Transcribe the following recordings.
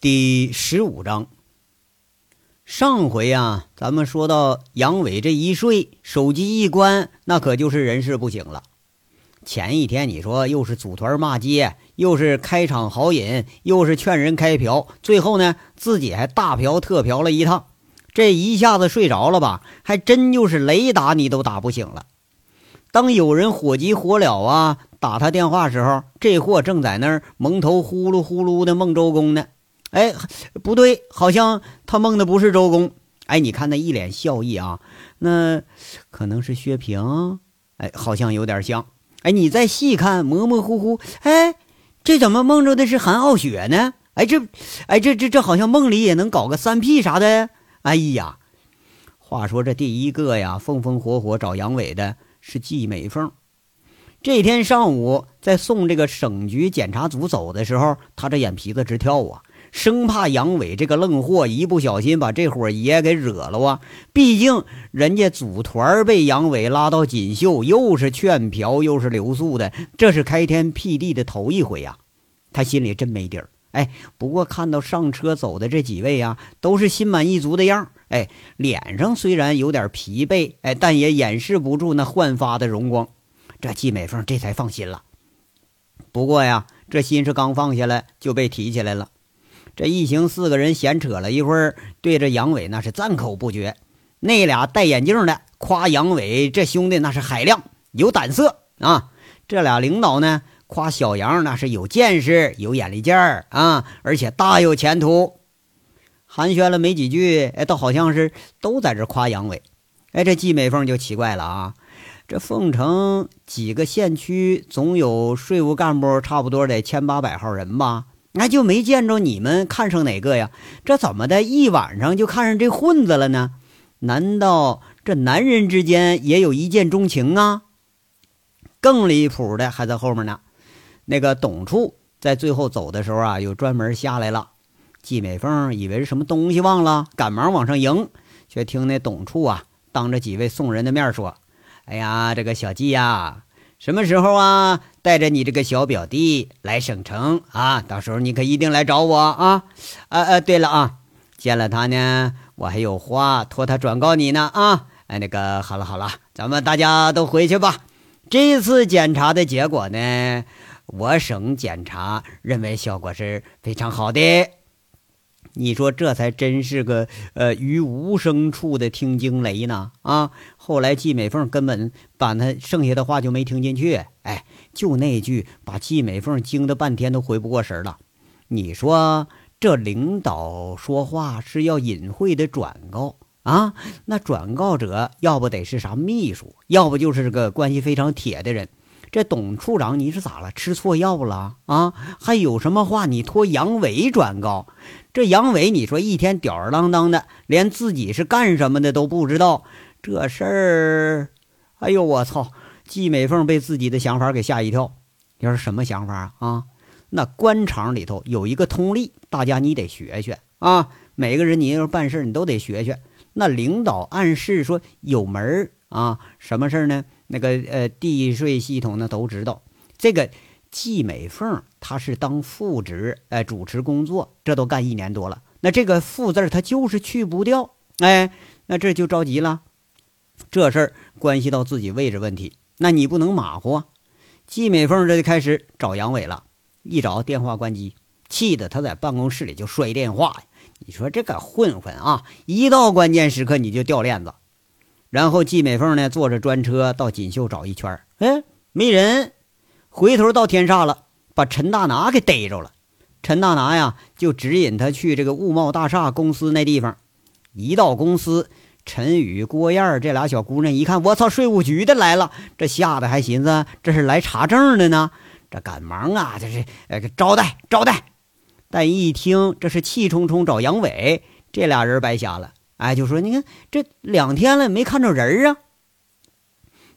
第十五章，上回啊，咱们说到杨伟这一睡，手机一关，那可就是人事不省了。前一天你说又是组团骂街，又是开场豪饮，又是劝人开瓢，最后呢自己还大嫖特嫖了一趟，这一下子睡着了吧？还真就是雷打你都打不醒了。当有人火急火燎啊打他电话时候，这货正在那儿蒙头呼噜呼噜的梦周公呢。哎，不对，好像他梦的不是周公。哎，你看那一脸笑意啊，那可能是薛平。哎，好像有点像。哎，你再细看，模模糊糊。哎，这怎么梦着的是韩傲雪呢？哎，这，哎，这这这好像梦里也能搞个三 P 啥的。哎呀，话说这第一个呀，风风火火找杨伟的是季美凤。这天上午在送这个省局检查组走的时候，他这眼皮子直跳啊。生怕杨伟这个愣货一不小心把这伙爷给惹了啊！毕竟人家组团被杨伟拉到锦绣，又是劝嫖又是留宿的，这是开天辟地的头一回呀！他心里真没底儿。哎，不过看到上车走的这几位啊，都是心满意足的样哎，脸上虽然有点疲惫，哎，但也掩饰不住那焕发的荣光。这季美凤这才放心了。不过呀，这心是刚放下来就被提起来了。这一行四个人闲扯了一会儿，对着杨伟那是赞口不绝。那俩戴眼镜的夸杨伟这兄弟那是海量有胆色啊。这俩领导呢夸小杨那是有见识有眼力劲儿啊，而且大有前途。寒暄了没几句，哎，倒好像是都在这夸杨伟。哎，这季美凤就奇怪了啊，这凤城几个县区总有税务干部，差不多得千八百号人吧？那就没见着你们看上哪个呀？这怎么的一晚上就看上这混子了呢？难道这男人之间也有一见钟情啊？更离谱的还在后面呢。那个董处在最后走的时候啊，又专门下来了。季美凤以为是什么东西忘了，赶忙往上迎，却听那董处啊，当着几位送人的面说：“哎呀，这个小季呀。”什么时候啊？带着你这个小表弟来省城啊？到时候你可一定来找我啊！啊啊！对了啊，见了他呢，我还有话托他转告你呢啊！哎，那个好了好了，咱们大家都回去吧。这次检查的结果呢，我省检查认为效果是非常好的。你说这才真是个呃于无声处的听惊雷呢啊！后来季美凤根本把他剩下的话就没听进去，哎，就那句把季美凤惊得半天都回不过神了。你说这领导说话是要隐晦的转告啊？那转告者要不得是啥秘书，要不就是个关系非常铁的人。这董处长你是咋了？吃错药了啊？还有什么话你托杨伟转告？这杨伟，你说一天吊儿郎当的，连自己是干什么的都不知道。这事儿，哎呦我操！季美凤被自己的想法给吓一跳。要是什么想法啊？那官场里头有一个通例，大家你得学学啊。每个人你要办事你都得学学。那领导暗示说有门啊，什么事呢？那个呃，地税系统呢都知道这个。季美凤，她是当副职，哎，主持工作，这都干一年多了。那这个“副”字，她就是去不掉，哎，那这就着急了。这事儿关系到自己位置问题，那你不能马虎啊。季美凤这就开始找杨伟了，一找电话关机，气得他在办公室里就摔电话。你说这个混混啊，一到关键时刻你就掉链子。然后季美凤呢，坐着专车到锦绣找一圈，哎，没人。回头到天煞了，把陈大拿给逮着了。陈大拿呀，就指引他去这个物贸大厦公司那地方。一到公司，陈宇、郭燕这俩小姑娘一看，我操，税务局的来了！这吓得还寻思这是来查证的呢。这赶忙啊，这是呃招待招待。但一听这是气冲冲找杨伟，这俩人白瞎了。哎，就说你看这两天了没看着人啊。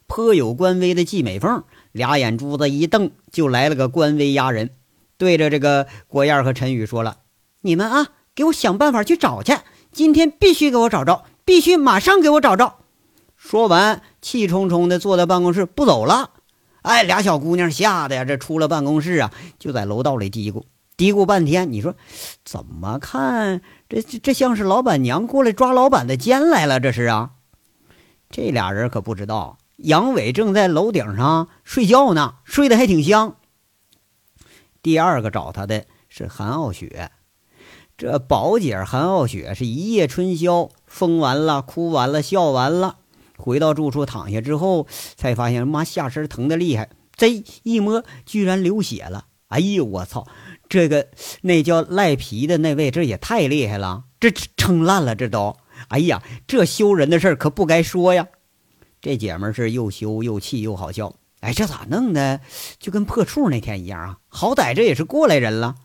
颇有官威的季美凤。俩眼珠子一瞪，就来了个官威压人，对着这个郭燕和陈宇说了：“你们啊，给我想办法去找去，今天必须给我找着，必须马上给我找着。”说完，气冲冲的坐在办公室不走了。哎，俩小姑娘吓得呀，这出了办公室啊，就在楼道里嘀咕：“嘀咕半天。你说怎么看？这这这像是老板娘过来抓老板的奸来了？这是啊？这俩人可不知道，杨伟正在楼顶上睡觉呢，睡得还挺香。第二个找他的是韩傲雪，这宝姐韩傲雪是一夜春宵，疯完了，哭完了，笑完了，回到住处躺下之后，才发现妈下身疼的厉害，这一摸居然流血了。哎呦我操！这个那叫赖皮的那位，这也太厉害了，这撑烂了，这都。哎呀，这羞人的事儿可不该说呀！这姐们是又羞又气又好笑。哎，这咋弄的？就跟破处那天一样啊！好歹这也是过来人了。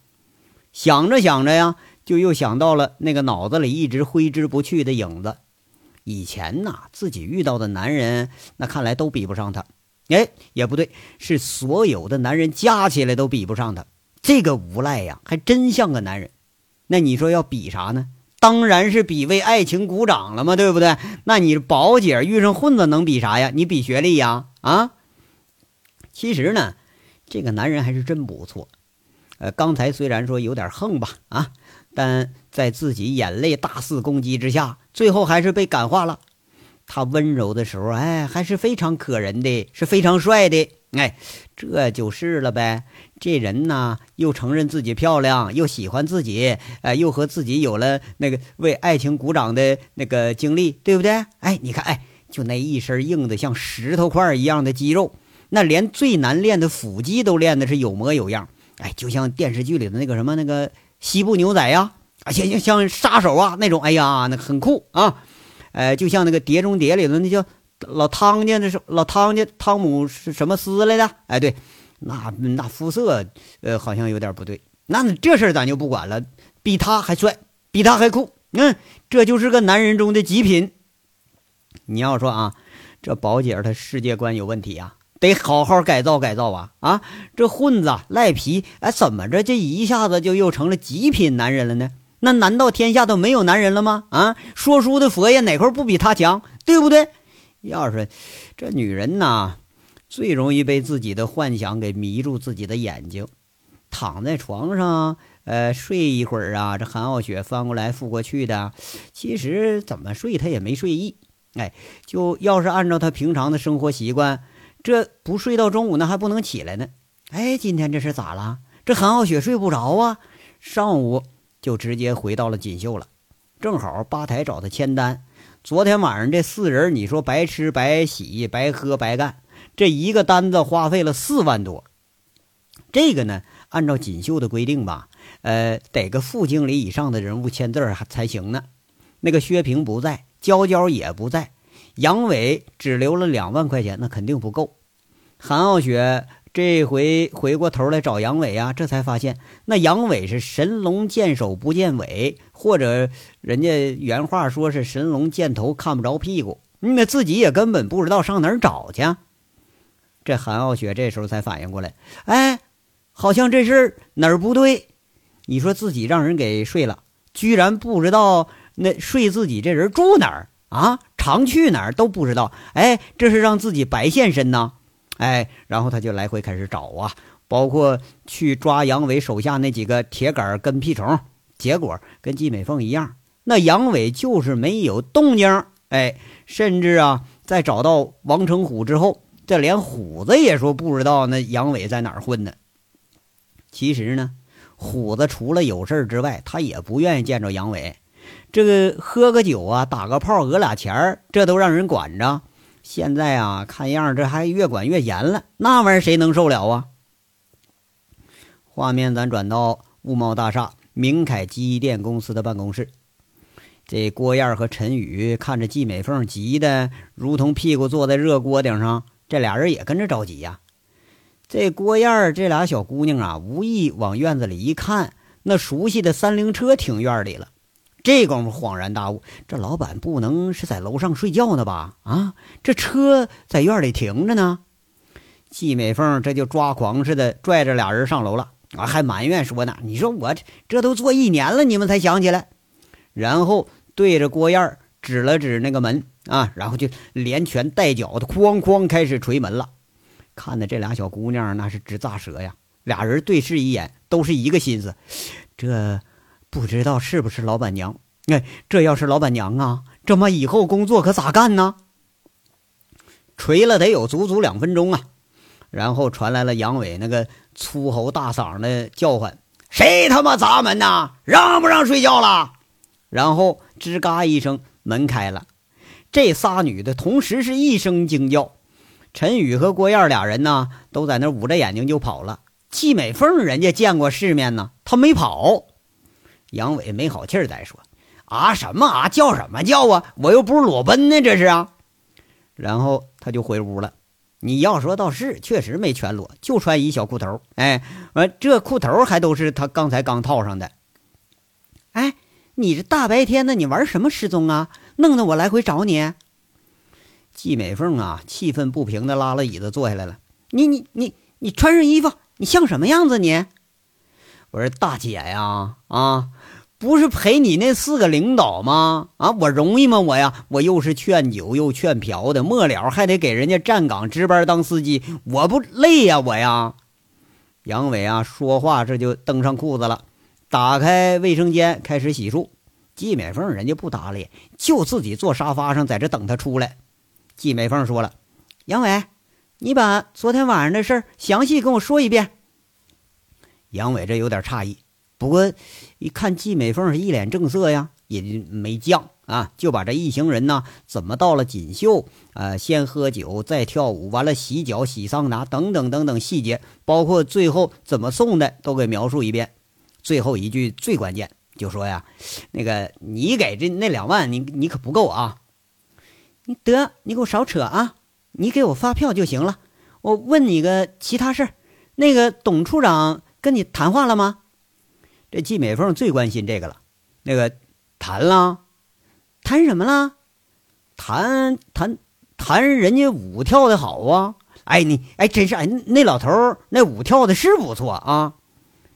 想着想着呀，就又想到了那个脑子里一直挥之不去的影子。以前呐，自己遇到的男人，那看来都比不上他。哎，也不对，是所有的男人加起来都比不上他。这个无赖呀，还真像个男人。那你说要比啥呢？当然是比为爱情鼓掌了嘛，对不对？那你宝姐遇上混子能比啥呀？你比学历呀？啊？其实呢，这个男人还是真不错。呃，刚才虽然说有点横吧，啊，但在自己眼泪大肆攻击之下，最后还是被感化了。他温柔的时候，哎，还是非常可人的，是非常帅的。哎，这就是了呗。这人呢，又承认自己漂亮，又喜欢自己，哎，又和自己有了那个为爱情鼓掌的那个经历，对不对？哎，你看，哎，就那一身硬的像石头块一样的肌肉，那连最难练的腹肌都练的是有模有样。哎，就像电视剧里的那个什么那个西部牛仔呀，啊，像像像杀手啊那种，哎呀，那很酷啊。呃，就像那个《碟中谍》里的那叫。老汤家那是老汤家汤姆是什么斯来的？哎，对，那那肤色，呃，好像有点不对。那这事儿咱就不管了，比他还帅，比他还酷。嗯，这就是个男人中的极品。你要说啊，这宝姐她世界观有问题啊，得好好改造改造啊！啊，这混子赖皮，哎，怎么着这一下子就又成了极品男人了呢？那难道天下都没有男人了吗？啊，说书的佛爷哪块不比他强？对不对？要是这女人呐，最容易被自己的幻想给迷住自己的眼睛，躺在床上，呃，睡一会儿啊。这韩傲雪翻过来覆过去的，其实怎么睡她也没睡意。哎，就要是按照她平常的生活习惯，这不睡到中午那还不能起来呢。哎，今天这是咋了？这韩傲雪睡不着啊，上午就直接回到了锦绣了，正好吧台找她签单。昨天晚上这四人，你说白吃白洗白喝白干，这一个单子花费了四万多。这个呢，按照锦绣的规定吧，呃，得个副经理以上的人物签字还才行呢。那个薛平不在，娇娇也不在，杨伟只留了两万块钱，那肯定不够。韩傲雪。这回回过头来找杨伟啊，这才发现那杨伟是神龙见首不见尾，或者人家原话说是神龙见头看不着屁股，那自己也根本不知道上哪儿找去。这韩傲雪这时候才反应过来，哎，好像这事哪儿不对？你说自己让人给睡了，居然不知道那睡自己这人住哪儿啊？常去哪儿都不知道？哎，这是让自己白现身呐？哎，然后他就来回开始找啊，包括去抓杨伟手下那几个铁杆跟屁虫，结果跟季美凤一样，那杨伟就是没有动静。哎，甚至啊，在找到王成虎之后，这连虎子也说不知道那杨伟在哪儿混呢。其实呢，虎子除了有事之外，他也不愿意见着杨伟。这个喝个酒啊，打个炮，讹俩钱，这都让人管着。现在啊，看样这还越管越严了，那玩意儿谁能受了啊？画面咱转到物贸大厦明凯机电公司的办公室，这郭燕和陈宇看着季美凤急的如同屁股坐在热锅顶上，这俩人也跟着着急呀。这郭燕这俩小姑娘啊，无意往院子里一看，那熟悉的三菱车停院里了。这功夫恍然大悟，这老板不能是在楼上睡觉呢吧？啊，这车在院里停着呢。季美凤这就抓狂似的拽着俩人上楼了，啊，还埋怨说呢：“你说我这这都做一年了，你们才想起来。”然后对着郭燕指了指那个门啊，然后就连拳带脚的哐哐开始捶门了。看的这俩小姑娘那是直咋舌呀，俩人对视一眼，都是一个心思，这不知道是不是老板娘？哎，这要是老板娘啊，这么以后工作可咋干呢？锤了得有足足两分钟啊，然后传来了杨伟那个粗喉大嗓的叫唤：“谁他妈砸门呐？让不让睡觉了？”然后吱嘎一声，门开了，这仨女的同时是一声惊叫。陈宇和郭燕俩人呢，都在那捂着眼睛就跑了。季美凤人家见过世面呢，她没跑。杨伟没好气儿再说：“啊什么啊？叫什么叫啊？我又不是裸奔呢，这是啊。”然后他就回屋了。你要说倒是，确实没全裸，就穿一小裤头。哎，完这裤头还都是他刚才刚套上的。哎，你这大白天的，你玩什么失踪啊？弄得我来回找你。季美凤啊，气愤不平的拉了椅子坐下来了。你你你你穿上衣服，你像什么样子？你，我说大姐呀，啊。不是陪你那四个领导吗？啊，我容易吗？我呀，我又是劝酒又劝嫖的，末了还得给人家站岗值班当司机，我不累呀？我呀，杨伟啊，说话这就蹬上裤子了，打开卫生间开始洗漱。季美凤人家不搭理，就自己坐沙发上在这等他出来。季美凤说了：“杨伟，你把昨天晚上的事详细跟我说一遍。”杨伟这有点诧异。不过，一看季美凤是一脸正色呀，也没犟啊，就把这一行人呢怎么到了锦绣啊，先喝酒再跳舞，完了洗脚洗桑拿等等等等细节，包括最后怎么送的都给描述一遍。最后一句最关键，就说呀，那个你给这那两万，你你可不够啊！你得你给我少扯啊！你给我发票就行了。我问你个其他事儿，那个董处长跟你谈话了吗？这季美凤最关心这个了，那个谈了，谈什么了？谈谈谈人家舞跳的好啊！哎，你哎，真是哎，那老头那舞跳的是不错啊。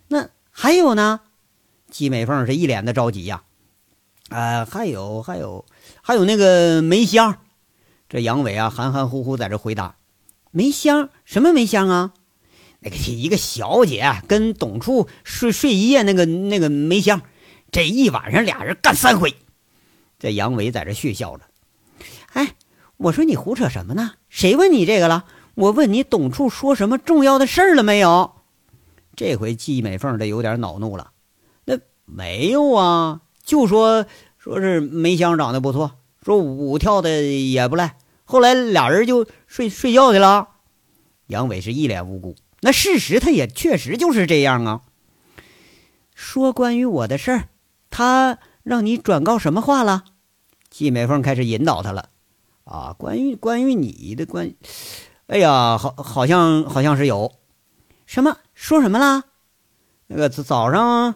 那还有呢？季美凤是一脸的着急呀。呃，还有还有还有那个梅香，这杨伟啊含含糊糊在这回答：梅香什么梅香啊？那个一个小姐跟董处睡睡一夜，那个那个梅香，这一晚上俩人干三回。这杨伟在这血笑着。哎，我说你胡扯什么呢？谁问你这个了？我问你，董处说什么重要的事儿了没有？这回季美凤这有点恼怒了。那没有啊，就说说是梅香长得不错，说舞跳的也不赖。后来俩人就睡睡觉去了。杨伟是一脸无辜。那事实他也确实就是这样啊。说关于我的事儿，他让你转告什么话了？季美凤开始引导他了。啊，关于关于你的关，哎呀，好，好像好像是有什么说什么了？那个早上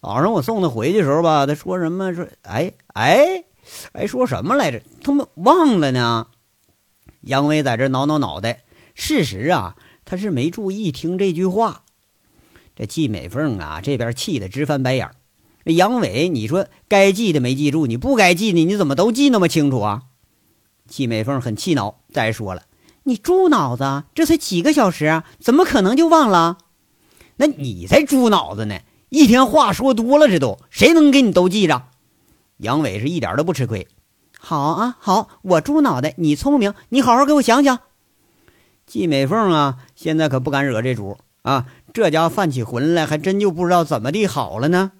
早上我送他回去的时候吧，他说什么说哎哎哎说什么来着？他妈忘了呢。杨威在这挠挠脑袋。事实啊。他是没注意听这句话，这季美凤啊，这边气得直翻白眼儿。杨伟，你说该记的没记住，你不该记的，你怎么都记那么清楚啊？季美凤很气恼。再说了，你猪脑子，这才几个小时啊，怎么可能就忘了？那你才猪脑子呢！一天话说多了，这都谁能给你都记着？杨伟是一点都不吃亏。好啊，好，我猪脑袋，你聪明，你好好给我想想。季美凤啊，现在可不敢惹这主啊！这家犯起浑来，还真就不知道怎么地好了呢。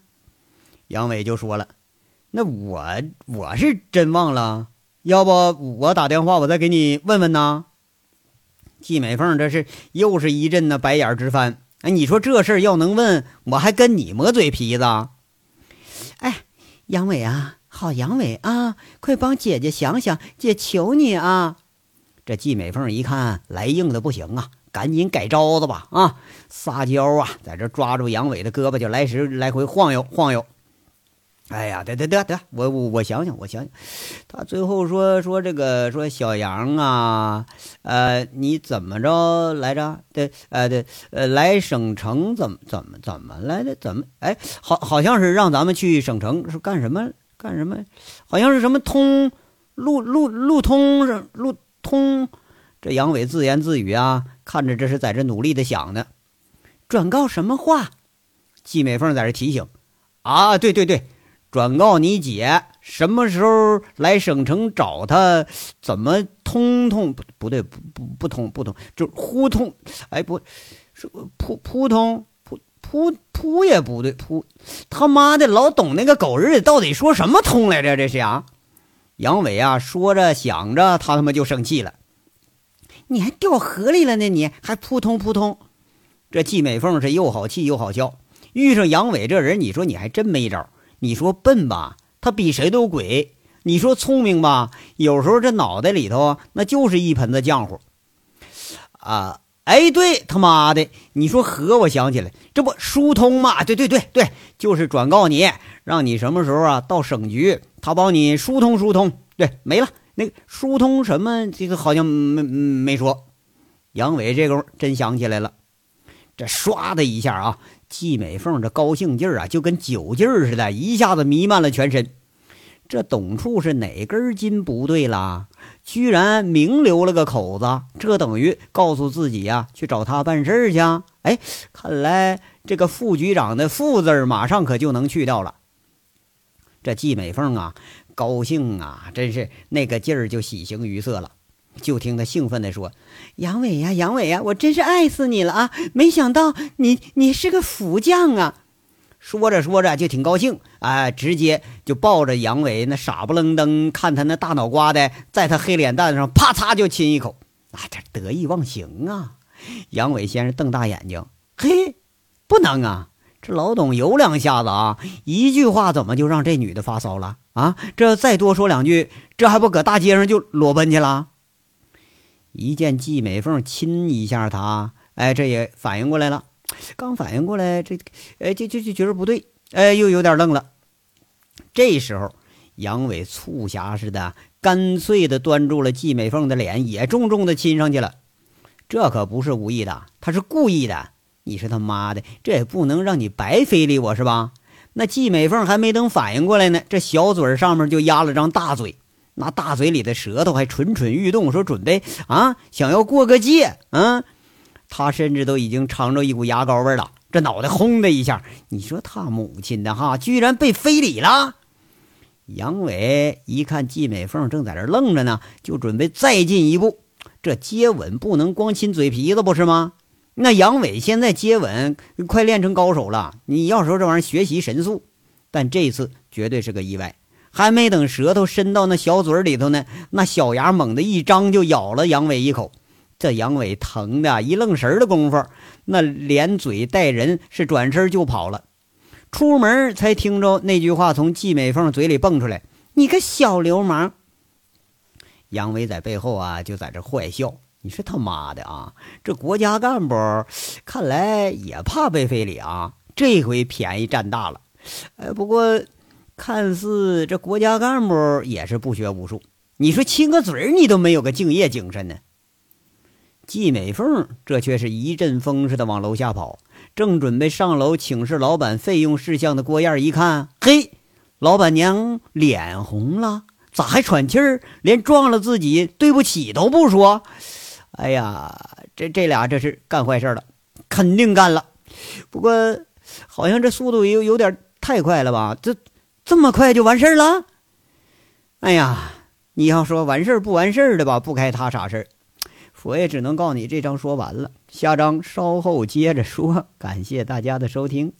杨伟就说了：“那我我是真忘了，要不我打电话，我再给你问问呢。”季美凤这是又是一阵的白眼直翻。哎，你说这事儿要能问，我还跟你磨嘴皮子？哎，杨伟啊，好杨伟啊，快帮姐姐想想，姐求你啊！这季美凤一看来硬的不行啊，赶紧改招子吧！啊，撒娇啊，在这抓住杨伟的胳膊就来时来回晃悠晃悠。哎呀，得得得得，我我我想想，我想想，他最后说说这个说小杨啊，呃，你怎么着来着？对，呃对，呃来省城怎么怎么怎么来的？怎么？哎，好好像是让咱们去省城是干什么干什么？好像是什么通路路路通是路。通，这杨伟自言自语啊，看着这是在这努力的想呢。转告什么话？季美凤在这提醒。啊，对对对，转告你姐什么时候来省城找她，怎么通通不不对，不不不通不通，就呼通，哎不，是扑扑通扑扑扑也不对，扑他妈的老董那个狗日的到底说什么通来着？这是啊，杨伟啊，说着想着，他他妈就生气了，你还掉河里了呢，你还扑通扑通，这季美凤是又好气又好笑。遇上杨伟这人，你说你还真没招。你说笨吧，他比谁都鬼；你说聪明吧，有时候这脑袋里头那就是一盆子浆糊。啊，哎，对他妈的，你说和我想起来，这不疏通吗？对对对对，就是转告你，让你什么时候啊到省局，他帮你疏通疏通。对，没了，那个疏通什么，这个好像没没说。杨伟这功夫真想起来了，这唰的一下啊。季美凤这高兴劲儿啊，就跟酒劲儿似的，一下子弥漫了全身。这董处是哪根筋不对了？居然明留了个口子，这等于告诉自己呀，去找他办事去啊。哎，看来这个副局长的“副”字马上可就能去掉了。这季美凤啊，高兴啊，真是那个劲儿就喜形于色了。就听他兴奋地说：“杨伟呀，杨伟呀，我真是爱死你了啊！没想到你你是个副将啊！”说着说着就挺高兴，哎，直接就抱着杨伟那傻不愣登，看他那大脑瓜的，在他黑脸蛋上啪嚓就亲一口，啊，这得意忘形啊！杨伟先是瞪大眼睛，嘿，不能啊！这老董有两下子啊，一句话怎么就让这女的发骚了啊？这再多说两句，这还不搁大街上就裸奔去了？一见季美凤亲一下他，哎，这也反应过来了。刚反应过来，这，哎，就就就觉得不对，哎，又有点愣了。这时候，杨伟促狭似的，干脆的端住了季美凤的脸，也重重的亲上去了。这可不是无意的，他是故意的。你说他妈的，这也不能让你白非礼我是吧？那季美凤还没等反应过来呢，这小嘴上面就压了张大嘴。那大嘴里的舌头还蠢蠢欲动，说准备啊，想要过个界。嗯，他甚至都已经尝着一股牙膏味了。这脑袋轰的一下，你说他母亲的哈，居然被非礼了。杨伟一看季美凤正在这愣着呢，就准备再进一步。这接吻不能光亲嘴皮子，不是吗？那杨伟现在接吻快练成高手了。你要说这玩意儿学习神速，但这次绝对是个意外。还没等舌头伸到那小嘴里头呢，那小牙猛地一张，就咬了杨伟一口。这杨伟疼的一愣神的功夫，那连嘴带人是转身就跑了。出门才听着那句话从季美凤嘴里蹦出来：“你个小流氓！”杨伟在背后啊，就在这坏笑：“你说他妈的啊，这国家干部看来也怕被非礼啊，这回便宜占大了。”哎，不过。看似这国家干部也是不学无术，你说亲个嘴儿你都没有个敬业精神呢。季美凤这却是一阵风似的往楼下跑，正准备上楼请示老板费用事项的郭燕一看，嘿，老板娘脸红了，咋还喘气儿？连撞了自己对不起都不说。哎呀，这这俩这是干坏事了，肯定干了。不过好像这速度有有点太快了吧？这。这么快就完事儿了？哎呀，你要说完事儿不完事儿的吧，不该他啥事儿。我也只能告诉你这章说完了，下章稍后接着说。感谢大家的收听。